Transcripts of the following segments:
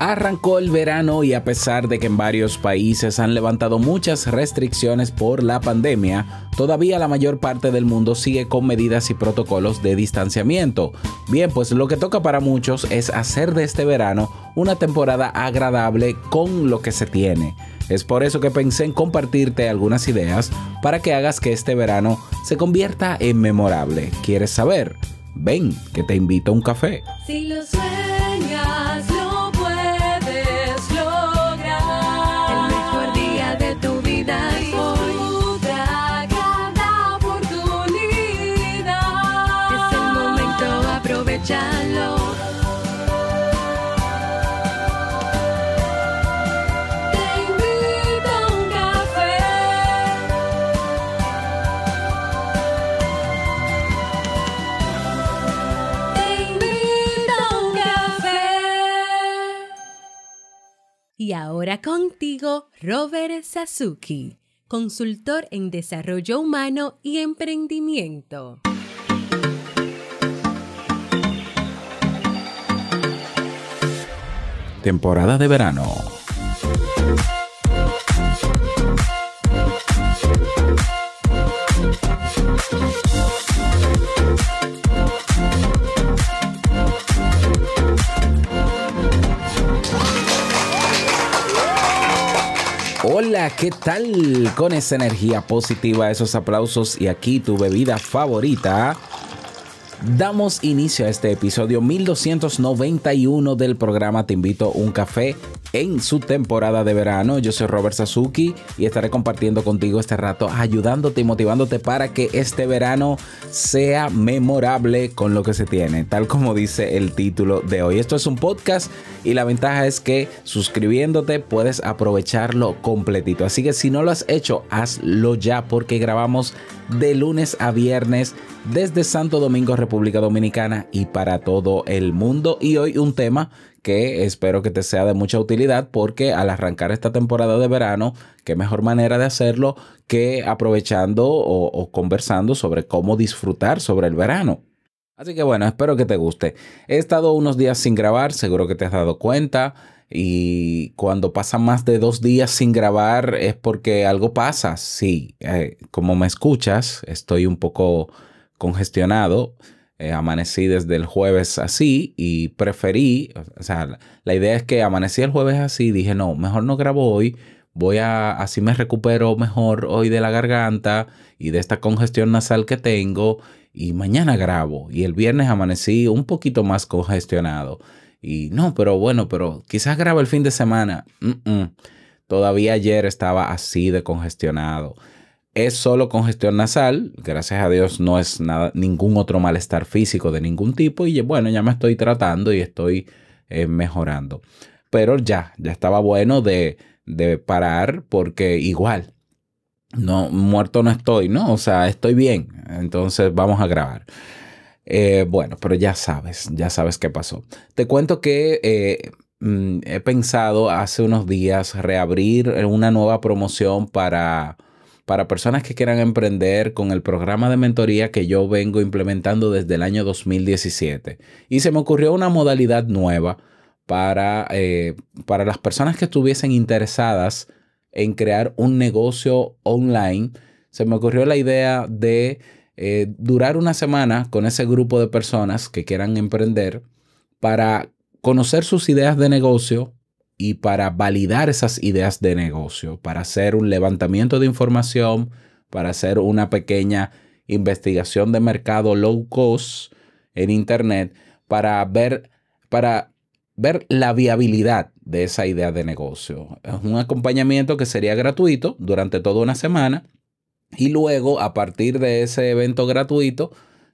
Arrancó el verano y a pesar de que en varios países han levantado muchas restricciones por la pandemia, todavía la mayor parte del mundo sigue con medidas y protocolos de distanciamiento. Bien, pues lo que toca para muchos es hacer de este verano una temporada agradable con lo que se tiene. Es por eso que pensé en compartirte algunas ideas para que hagas que este verano se convierta en memorable. ¿Quieres saber? Ven, que te invito a un café. Si lo sueñas, Y ahora contigo, Robert Sasuki, consultor en desarrollo humano y emprendimiento. Temporada de verano. Hola, ¿qué tal? Con esa energía positiva, esos aplausos y aquí tu bebida favorita. Damos inicio a este episodio 1291 del programa Te invito a un café en su temporada de verano. Yo soy Robert Sasuki y estaré compartiendo contigo este rato, ayudándote y motivándote para que este verano sea memorable con lo que se tiene, tal como dice el título de hoy. Esto es un podcast y la ventaja es que suscribiéndote puedes aprovecharlo completito. Así que si no lo has hecho, hazlo ya porque grabamos de lunes a viernes desde Santo Domingo, República Dominicana y para todo el mundo. Y hoy un tema que espero que te sea de mucha utilidad porque al arrancar esta temporada de verano, qué mejor manera de hacerlo que aprovechando o, conversando sobre cómo disfrutar sobre el verano. Así que bueno, espero que te guste. He estado unos días sin grabar, seguro que te has dado cuenta. Y cuando pasan más de dos días sin grabar es porque algo pasa. Sí, eh, como me escuchas, estoy un poco congestionado. Eh, amanecí desde el jueves así y preferí, o sea, la, idea es que amanecí el jueves así, dije, no, mejor no grabo hoy, voy a, así me recupero mejor hoy de la garganta y de esta congestión nasal que tengo y mañana grabo y el viernes amanecí un poquito más congestionado y no, pero bueno, pero quizás grabo el fin de semana. Mm, mm. Todavía ayer estaba así de congestionado. Es solo congestión nasal, gracias a Dios no es nada, ningún otro malestar físico de ningún tipo y bueno, ya me estoy tratando y estoy eh, mejorando. Pero ya, ya estaba bueno de, de parar porque igual, no, muerto no estoy, ¿no? O sea, estoy bien, entonces vamos a grabar. Eh, bueno, pero ya sabes, ya sabes qué pasó. Te cuento que eh, mm, he pensado hace unos días reabrir una nueva promoción para, para personas que quieran emprender con el programa de mentoría que yo vengo implementando desde el año 2017. Y se me ocurrió una modalidad nueva para, eh, para las personas que estuviesen interesadas en crear un negocio online. Se me ocurrió la idea de eh, durar una semana con ese grupo de personas que quieran emprender para conocer sus ideas de negocio y para validar esas ideas de negocio, para hacer un levantamiento de información, para hacer una pequeña investigación de mercado low cost en Internet, para ver, para ver la viabilidad de esa idea de negocio. Es un acompañamiento que sería gratuito durante toda una semana y luego, a partir de ese evento gratuito,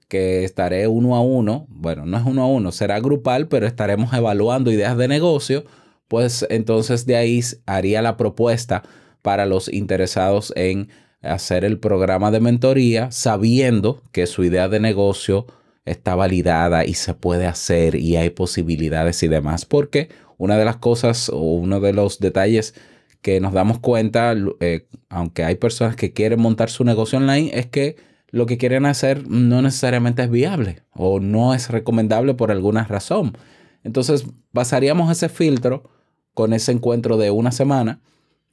que estaré uno a uno, bueno, no es uno a uno, será grupal, pero estaremos evaluando ideas de negocio, pues entonces de ahí haría la propuesta para los interesados en hacer el programa de mentoría, sabiendo que su idea de negocio está validada y se puede hacer y hay posibilidades y demás, porque una de las cosas o uno de los detalles que nos damos cuenta, eh, aunque hay personas que quieren montar su negocio online, es que lo que quieren hacer no necesariamente es viable o no es recomendable por alguna razón. Entonces, basaríamos ese filtro con ese encuentro de una semana,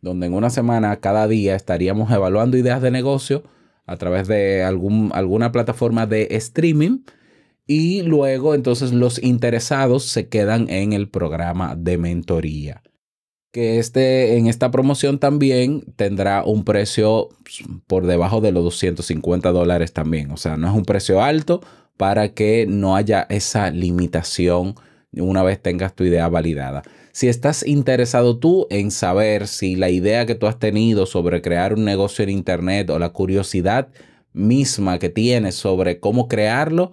donde en una semana cada día estaríamos evaluando ideas de negocio a través de algún, alguna plataforma de streaming y luego entonces los interesados se quedan en el programa de mentoría. Que este, en esta promoción también tendrá un precio pues, por debajo de los 250 dólares también. O sea, no es un precio alto para que no haya esa limitación una vez tengas tu idea validada. Si estás interesado tú en saber si la idea que tú has tenido sobre crear un negocio en Internet o la curiosidad misma que tienes sobre cómo crearlo,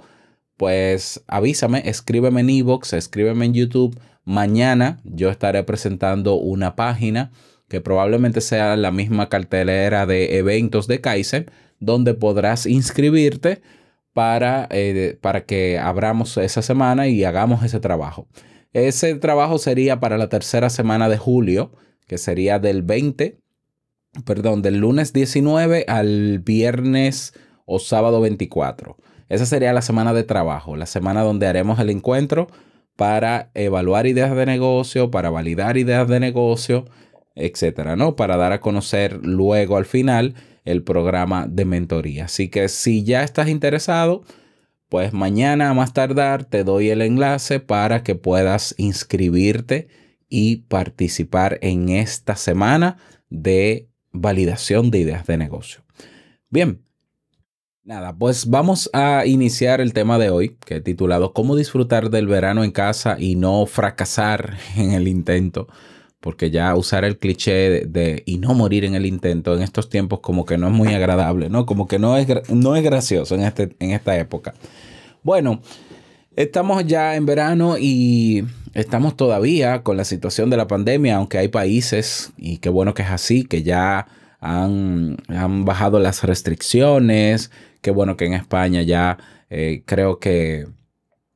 pues avísame, escríbeme en Evox, escríbeme en YouTube. Mañana yo estaré presentando una página que probablemente sea la misma cartelera de eventos de Kaizen, donde podrás inscribirte para, eh, para que abramos esa semana y hagamos ese trabajo. Ese trabajo sería para la tercera semana de julio, que sería del 20, perdón, del lunes 19 al viernes o sábado 24. Esa sería la semana de trabajo, la semana donde haremos el encuentro para evaluar ideas de negocio, para validar ideas de negocio, etcétera, ¿no? Para dar a conocer luego al final el programa de mentoría. Así que si ya estás interesado, pues mañana a más tardar te doy el enlace para que puedas inscribirte y participar en esta semana de validación de ideas de negocio. Bien, Nada, pues vamos a iniciar el tema de hoy, que he titulado ¿Cómo disfrutar del verano en casa y no fracasar en el intento? Porque ya usar el cliché de, y no morir en el intento en estos tiempos como que no es muy agradable, ¿no? Como que no es, no es gracioso en, este, en esta época. Bueno, estamos ya en verano y estamos todavía con la situación de la pandemia, aunque hay países, y qué bueno que es así, que ya han, han bajado las restricciones, Qué bueno que en España ya eh, creo que,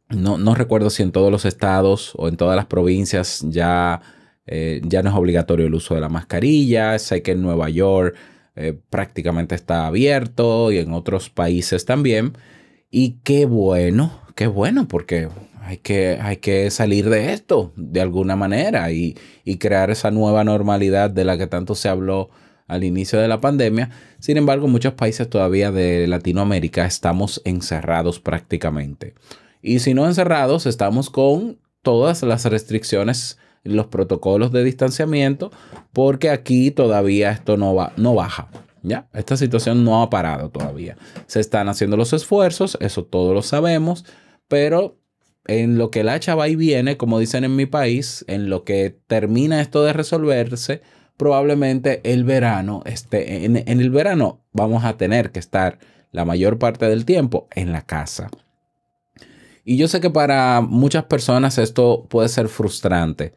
no, no, recuerdo si en todos los estados o en todas las provincias ya, eh, ya no es obligatorio el uso de la mascarilla. Sé que en Nueva York eh, prácticamente está abierto y en otros países también. Y qué bueno, qué bueno, porque hay que, hay que salir de esto de alguna manera y, y crear esa nueva normalidad de la que tanto se habló al inicio de la pandemia. Sin embargo, muchos países todavía de Latinoamérica estamos encerrados prácticamente. Y si no encerrados, estamos con todas las restricciones, los protocolos de distanciamiento, porque aquí todavía esto no, va, no baja. ¿Ya? Esta situación no ha parado todavía. Se están haciendo los esfuerzos, eso todos lo sabemos, pero en lo que la hacha va y viene, como dicen en mi país, en lo que termina esto de resolverse, probablemente el verano esté, en, el verano vamos a tener que estar la mayor parte del tiempo en la casa. Y yo sé que para muchas personas esto puede ser frustrante.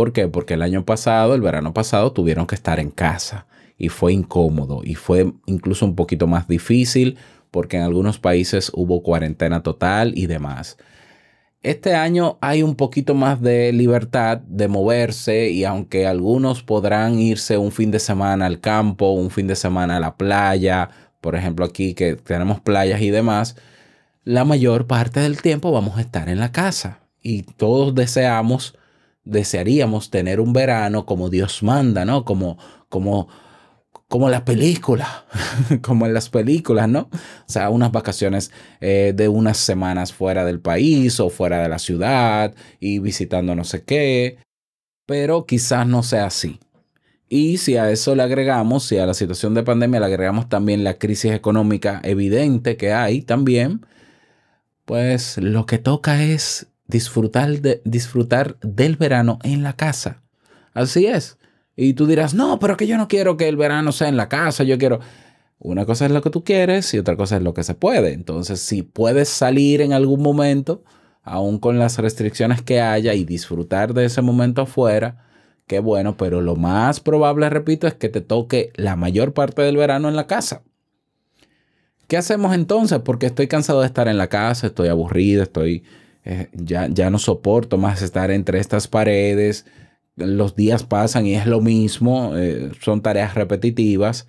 ¿Por qué? Porque el año pasado, el verano pasado, tuvieron que estar en casa y fue incómodo y fue incluso un poquito más difícil porque en algunos países hubo cuarentena total y demás. Este año hay un poquito más de libertad de moverse y aunque algunos podrán irse un fin de semana al campo, un fin de semana a la playa, por ejemplo aquí que tenemos playas y demás, la mayor parte del tiempo vamos a estar en la casa y todos deseamos, desearíamos tener un verano como Dios manda, ¿no? Como, como como las películas, como en las películas, ¿no? O sea, unas vacaciones eh, de unas semanas fuera del país o fuera de la ciudad y visitando no sé qué, pero quizás no sea así. Y si a eso le agregamos, si a la situación de pandemia le agregamos también la crisis económica evidente que hay también, pues lo que toca es disfrutar, de, disfrutar del verano en la casa. Así es. Y tú dirás, no, pero que yo no quiero que el verano sea en la casa, yo quiero... Una cosa es lo que tú quieres y otra cosa es lo que se puede. Entonces, si puedes salir en algún momento, aún con las restricciones que haya, y disfrutar de ese momento afuera, qué bueno, pero lo más probable, repito, es que te toque la mayor parte del verano en la casa. ¿Qué hacemos entonces? Porque estoy cansado de estar en la casa, estoy aburrido, estoy... Eh, ya, ya no soporto más estar entre estas paredes, los días pasan y es lo mismo, eh, son tareas repetitivas.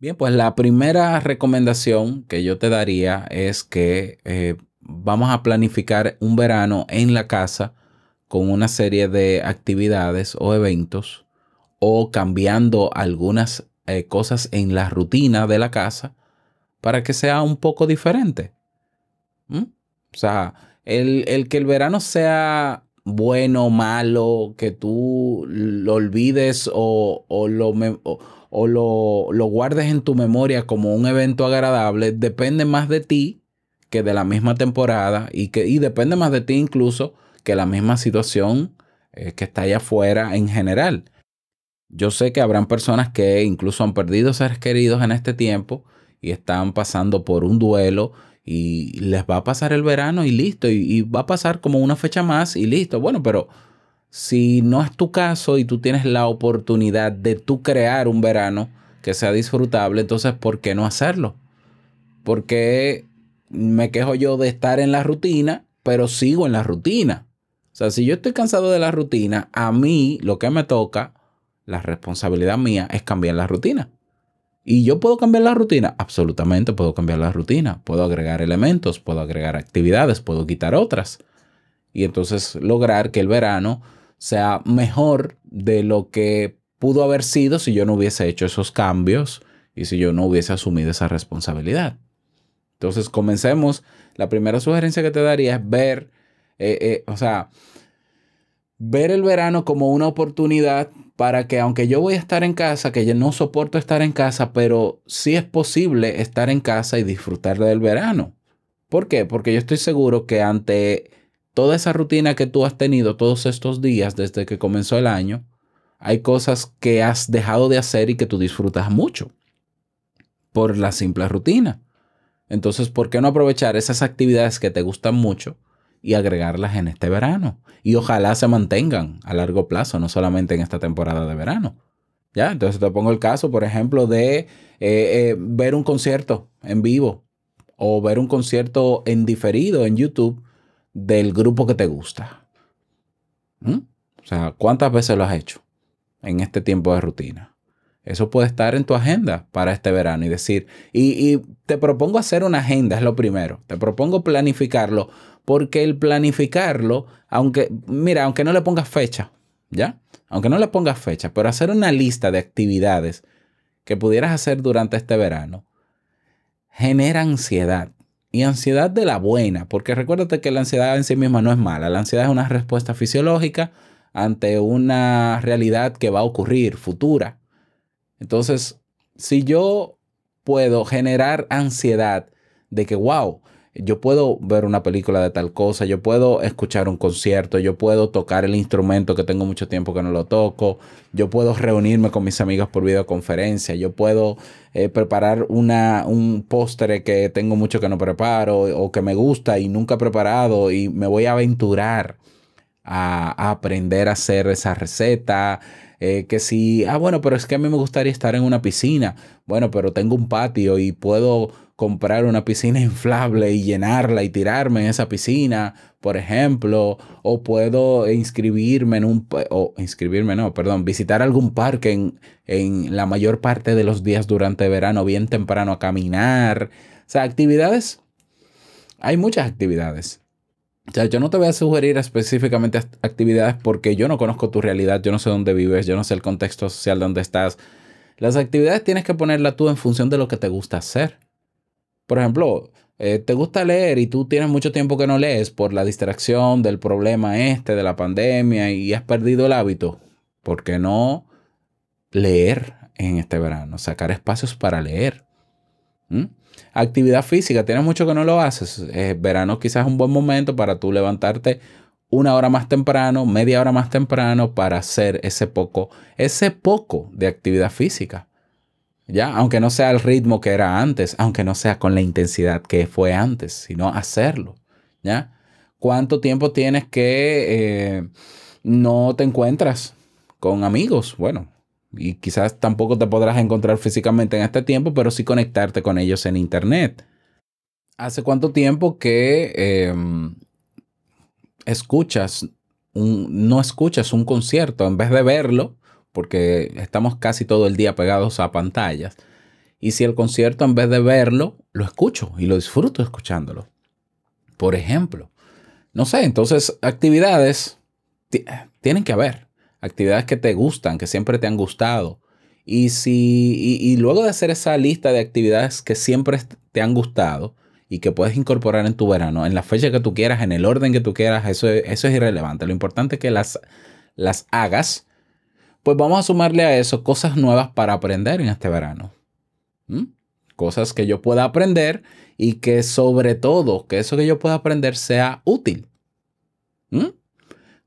Bien, pues la primera recomendación que yo te daría es que eh, vamos a planificar un verano en la casa con una serie de actividades o eventos o cambiando algunas cosas en la rutina de la casa para que sea un poco diferente. ¿Mm? O sea, el, el que el verano sea bueno, malo, que tú lo olvides o, o lo, o lo, lo guardes en tu memoria como un evento agradable, depende más de ti que de la misma temporada y, que, y depende más de ti incluso que la misma situación eh, que está allá afuera en general. Yo sé que habrán personas que incluso han perdido seres queridos en este tiempo y están pasando por un duelo y les va a pasar el verano y listo, y, va a pasar como una fecha más y listo. Bueno, pero si no es tu caso y tú tienes la oportunidad de tú crear un verano que sea disfrutable, entonces ¿por qué no hacerlo? Porque me quejo yo de estar en la rutina, pero sigo en la rutina. O sea, si yo estoy cansado de la rutina, a mí lo que me toca, la responsabilidad mía es cambiar la rutina. ¿Y yo puedo cambiar la rutina? Absolutamente puedo cambiar la rutina. Puedo agregar elementos, puedo agregar actividades, puedo quitar otras. Y entonces lograr que el verano sea mejor de lo que pudo haber sido si yo no hubiese hecho esos cambios y si yo no hubiese asumido esa responsabilidad. Entonces comencemos. La primera sugerencia que te daría es ver, eh, eh, o sea, ver el verano como una oportunidad para que aunque yo voy a estar en casa, que yo no soporto estar en casa, pero sí es posible estar en casa y disfrutar del verano. ¿Por qué? Porque yo estoy seguro que ante toda esa rutina que tú has tenido todos estos días desde que comenzó el año, hay cosas que has dejado de hacer y que tú disfrutas mucho por la simple rutina. Entonces, ¿por qué no aprovechar esas actividades que te gustan mucho y agregarlas en este verano? Y ojalá se mantengan a largo plazo, no solamente en esta temporada de verano. ¿Ya? Entonces te pongo el caso, por ejemplo, de eh, eh, ver un concierto en vivo o ver un concierto en diferido en YouTube del grupo que te gusta. ¿Mm? O sea, ¿cuántas veces lo has hecho en este tiempo de rutina? Eso puede estar en tu agenda para este verano y decir, y, te propongo hacer una agenda, es lo primero. Te propongo planificarlo, porque el planificarlo, aunque, mira, aunque no le pongas fecha, ¿ya? Aunque no le pongas fecha, pero hacer una lista de actividades que pudieras hacer durante este verano, genera ansiedad. Y ansiedad de la buena, porque recuérdate que la ansiedad en sí misma no es mala. La ansiedad es una respuesta fisiológica ante una realidad que va a ocurrir futura. Entonces, si yo puedo generar ansiedad de que, wow, yo puedo ver una película de tal cosa, yo puedo escuchar un concierto, yo puedo tocar el instrumento que tengo mucho tiempo que no lo toco, yo puedo reunirme con mis amigos por videoconferencia, yo puedo eh, preparar una, un postre que tengo mucho que no preparo o que me gusta y nunca he preparado y me voy a aventurar a aprender a hacer esa receta. Eh, que si, ah, bueno, pero es que a mí me gustaría estar en una piscina. Bueno, pero tengo un patio y puedo comprar una piscina inflable y llenarla y tirarme en esa piscina, por ejemplo, o puedo inscribirme en un, o inscribirme, no, perdón, visitar algún parque en, en la mayor parte de los días durante verano, bien temprano a caminar. O sea, actividades, hay muchas actividades. O sea, yo no te voy a sugerir específicamente act- actividades porque yo no conozco tu realidad, yo no sé dónde vives, yo no sé el contexto social donde estás. Las actividades tienes que ponerlas tú en función de lo que te gusta hacer. Por ejemplo, eh, te gusta leer y tú tienes mucho tiempo que no lees por la distracción del problema este, de la pandemia y has perdido el hábito. ¿Por qué no leer en este verano? Sacar espacios para leer. ¿Mm? Actividad física, tienes mucho que no lo haces. Eh, verano quizás es un buen momento para tú levantarte una hora más temprano, media hora más temprano para hacer ese poco, ese poco de actividad física. Ya, aunque no sea el ritmo que era antes, aunque no sea con la intensidad que fue antes, sino hacerlo. ¿Ya? ¿Cuánto tiempo tienes que eh, no te encuentras con amigos? Bueno, y quizás tampoco te podrás encontrar físicamente en este tiempo, pero sí conectarte con ellos en internet. ¿Hace cuánto tiempo que eh, escuchas un, no escuchas un concierto en vez de verlo? Porque estamos casi todo el día pegados a pantallas. Y si el concierto en vez de verlo, lo escucho y lo disfruto escuchándolo. Por ejemplo, no sé, entonces actividades ti- tienen que haber actividades que te gustan, que siempre te han gustado. Y, si, y, luego de hacer esa lista de actividades que siempre te han gustado y que puedes incorporar en tu verano, en la fecha que tú quieras, en el orden que tú quieras, eso, es- eso es irrelevante. Lo importante es que las, las hagas, pues vamos a sumarle a eso cosas nuevas para aprender en este verano. Cosas que yo pueda aprender y que sobre todo, que eso que yo pueda aprender sea útil.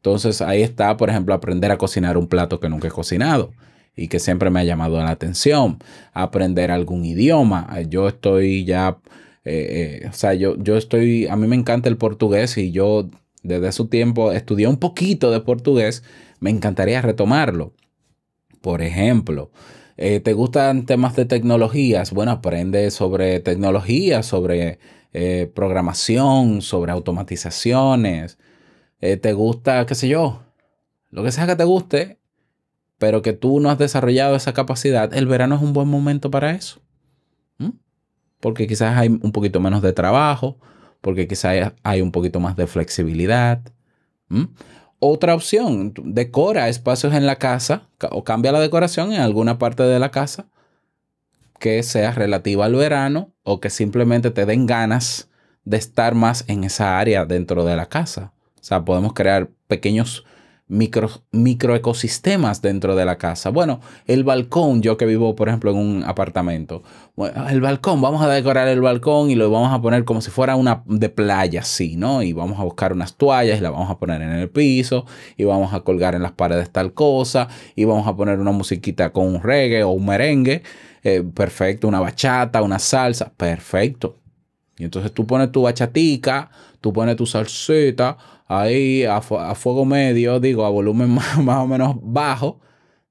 Entonces ahí está, por ejemplo, aprender a cocinar un plato que nunca he cocinado y que siempre me ha llamado la atención. Aprender algún idioma. Eh, Yo estoy ya, eh, eh, o sea, yo, yo estoy, a mí me encanta el portugués y yo desde su tiempo estudié un poquito de portugués. Me encantaría retomarlo. Por ejemplo, ¿te gustan temas de tecnologías? Bueno, aprende sobre tecnología, sobre programación, sobre automatizaciones. Eh, ¿Te gusta, qué sé yo? Lo que sea que te guste, pero que tú no has desarrollado esa capacidad, el verano es un buen momento para eso. Porque quizás hay un poquito menos de trabajo, porque quizás hay un poquito más de flexibilidad. Otra opción, decora espacios en la casa ca- o cambia la decoración en alguna parte de la casa que sea relativa al verano o que simplemente te den ganas de estar más en esa área dentro de la casa. O sea, podemos crear pequeños micro, microecosistemas dentro de la casa. Bueno, el balcón, yo que vivo, por ejemplo, en un apartamento, bueno, el balcón, vamos a decorar el balcón y lo vamos a poner como si fuera una de playa, así, ¿no? Y vamos a buscar unas toallas y las vamos a poner en el piso y vamos a colgar en las paredes tal cosa y vamos a poner una musiquita con un reggae o un merengue. eh, perfecto, una bachata, una salsa, perfecto. Y entonces tú pones tu bachatica, tú pones tu salsita ahí a, fu- a fuego medio, digo, a volumen más, más o menos bajo,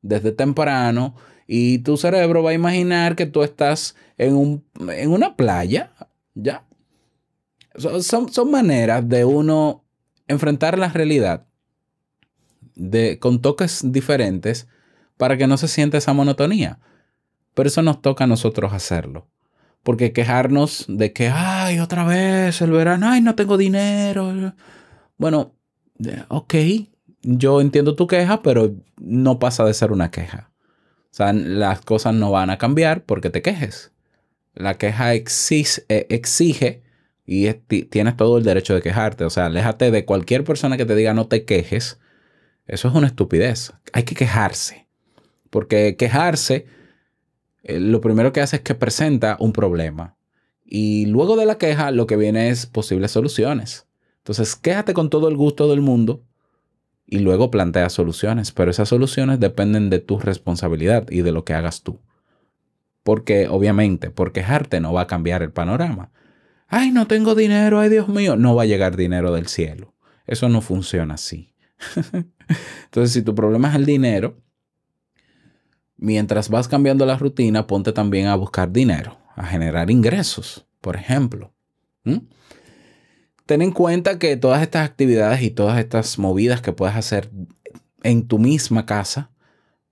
desde temprano, y tu cerebro va a imaginar que tú estás en, un, en una playa, ¿ya? Son, son, son maneras de uno enfrentar la realidad de, con toques diferentes para que no se sienta esa monotonía. Pero eso nos toca a nosotros hacerlo. Porque quejarnos de que, ay, otra vez el verano, ay, no tengo dinero. Bueno, ok, yo entiendo tu queja, pero no pasa de ser una queja. O sea, las cosas no van a cambiar porque te quejes. La queja exige, eh, exige y es- ti- tienes todo el derecho de quejarte. O sea, aléjate de cualquier persona que te diga no te quejes. Eso es una estupidez. Hay que quejarse. Porque quejarse eh, lo primero que hace es que presenta un problema. Y luego de la queja, lo que viene es posibles soluciones. Entonces, quéjate con todo el gusto del mundo y luego plantea soluciones. Pero esas soluciones dependen de tu responsabilidad y de lo que hagas tú. Porque, obviamente, por quejarte no va a cambiar el panorama. Ay, no tengo dinero, ay Dios mío. No va a llegar dinero del cielo. Eso no funciona así. Entonces, si tu problema es el dinero, mientras vas cambiando la rutina, ponte también a buscar dinero, a generar ingresos, por ejemplo. Ten en cuenta que todas estas actividades y todas estas movidas que puedes hacer en tu misma casa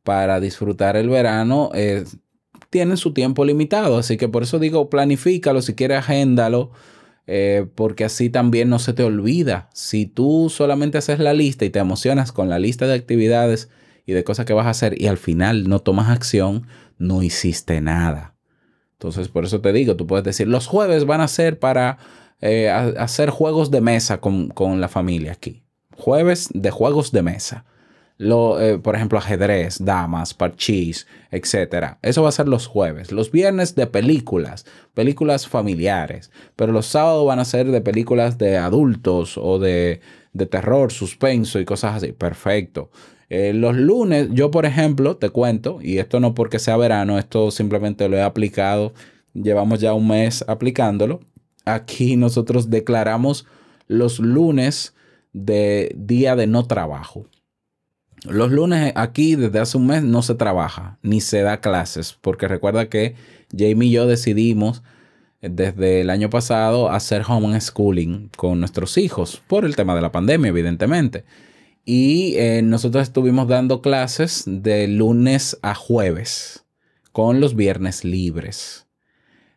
para disfrutar el verano eh, tienen su tiempo limitado. Así que por eso digo, planifícalo, si quieres, agéndalo. eh, porque así también no se te olvida. Si tú solamente haces la lista y te emocionas con la lista de actividades y de cosas que vas a hacer y al final no tomas acción, no hiciste nada. Entonces, por eso te digo, tú puedes decir, los jueves van a ser para eh, hacer juegos de mesa con, con la familia aquí. Jueves de juegos de mesa. Lo, eh, por ejemplo, ajedrez, damas, parchís, etc. Eso va a ser los jueves. Los viernes de películas, películas familiares. Pero los sábados van a ser de películas de adultos o de, de terror, suspenso y cosas así. Perfecto. Eh, los lunes, yo por ejemplo, te cuento, y esto no porque sea verano, esto simplemente lo he aplicado, llevamos ya un mes aplicándolo. Aquí nosotros declaramos los lunes de día de no trabajo. Los lunes aquí desde hace un mes no se trabaja ni se da clases, porque recuerda que Jamie y yo decidimos desde el año pasado hacer homeschooling con nuestros hijos por el tema de la pandemia, evidentemente. Y eh, nosotros estuvimos dando clases de lunes a jueves con los viernes libres.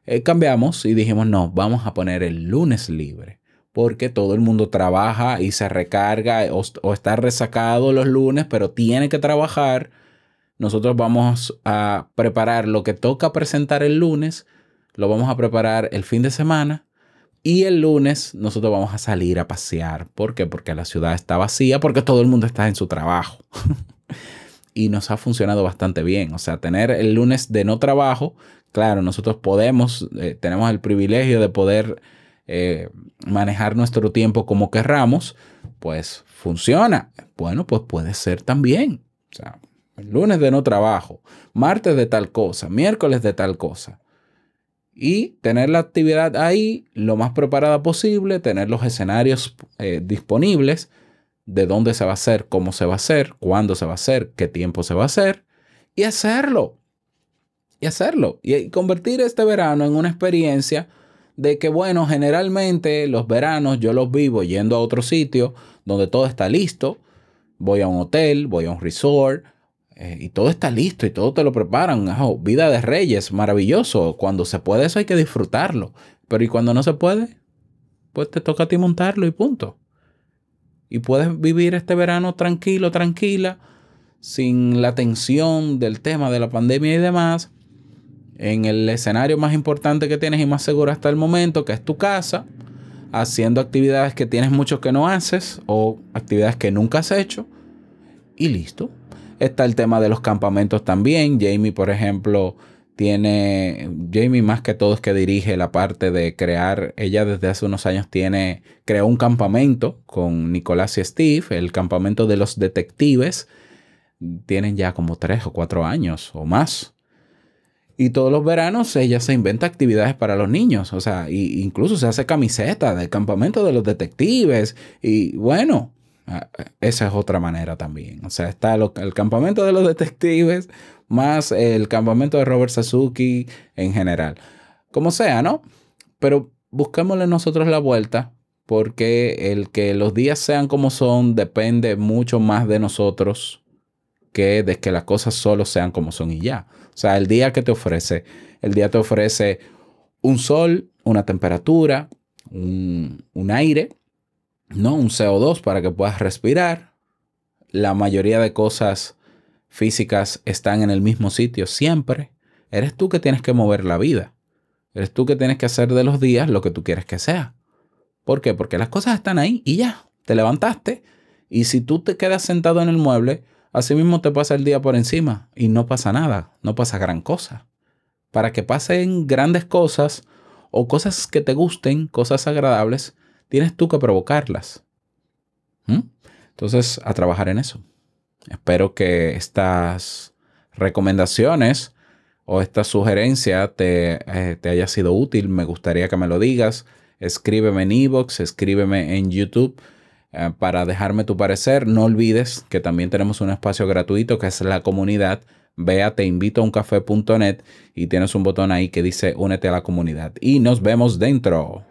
Eh, cambiamos y dijimos, no, vamos a poner el lunes libre. porque todo el mundo trabaja y se recarga o, o está resacado los lunes, pero tiene que trabajar. Nosotros vamos a preparar lo que toca presentar el lunes, lo vamos a preparar el fin de semana y el lunes nosotros vamos a salir a pasear. ¿Por qué? Porque la ciudad está vacía, porque todo el mundo está en su trabajo. y nos ha funcionado bastante bien. O sea, tener el lunes de no trabajo, claro, nosotros podemos, eh, tenemos el privilegio de poder eh, manejar nuestro tiempo como querramos, pues funciona. Bueno, pues puede ser también. O sea, el lunes de no trabajo, martes de tal cosa, miércoles de tal cosa. Y tener la actividad ahí lo más preparada posible, tener los escenarios eh, disponibles de dónde se va a hacer, cómo se va a hacer, cuándo se va a hacer, qué tiempo se va a hacer y hacerlo. Y hacerlo. Y convertir este verano en una experiencia de que, bueno, generalmente los veranos yo los vivo yendo a otro sitio donde todo está listo. Voy a un hotel, voy a un resort eh, y todo está listo y todo te lo preparan. Oh, vida de reyes, maravilloso. Cuando se puede eso hay que disfrutarlo. Pero ¿y cuando no se puede? Pues te toca a ti montarlo y punto y puedes vivir este verano tranquilo, tranquila, sin la tensión del tema de la pandemia y demás, en el escenario más importante que tienes y más seguro hasta el momento, que es tu casa, haciendo actividades que tienes mucho que no haces o actividades que nunca has hecho y listo. Está el tema de los campamentos también. Jamie, por ejemplo, tiene, Jamie más que todo es que dirige la parte de crear, ella desde hace unos años tiene, creó un campamento con Nicolás y Steve, el campamento de los detectives, tienen ya como tres o cuatro años o más. Y todos los veranos ella se inventa actividades para los niños, o sea, incluso se hace camiseta del campamento de los detectives y bueno, esa es otra manera también. O sea, está el campamento de los detectives, más el campamento de Robert Sasuki en general. Como sea, ¿no? Pero busquémosle nosotros la vuelta porque el que los días sean como son depende mucho más de nosotros que de que las cosas solo sean como son y ya. O sea, el día que te ofrece, el día te ofrece un sol, una temperatura, un, un aire, ¿no? Un CO2 para que puedas respirar. La mayoría de cosas físicas están en el mismo sitio siempre, eres tú que tienes que mover la vida. Eres tú que tienes que hacer de los días lo que tú quieres que sea. ¿Por qué? Porque las cosas están ahí y ya, te levantaste. Y si tú te quedas sentado en el mueble, así mismo te pasa el día por encima y no pasa nada, no pasa gran cosa. Para que pasen grandes cosas o cosas que te gusten, cosas agradables, tienes tú que provocarlas. Entonces, a trabajar en eso. Espero que estas recomendaciones o esta sugerencia te, eh, te, haya sido útil. Me gustaría que me lo digas. Escríbeme en Evox, escríbeme en YouTube eh, para dejarme tu parecer. No olvides que también tenemos un espacio gratuito que es la comunidad. Ve a teinvitouncafe.net y tienes un botón ahí que dice únete a la comunidad. Y nos vemos dentro.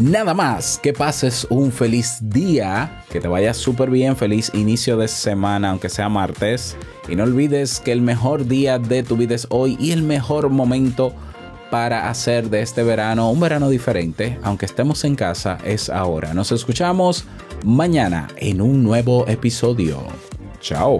Nada más, que pases un feliz día, que te vaya súper bien, feliz inicio de semana, aunque sea martes. Y no olvides que el mejor día de tu vida es hoy y el mejor momento para hacer de este verano un verano diferente, aunque estemos en casa, es ahora. Nos escuchamos mañana en un nuevo episodio. Chao.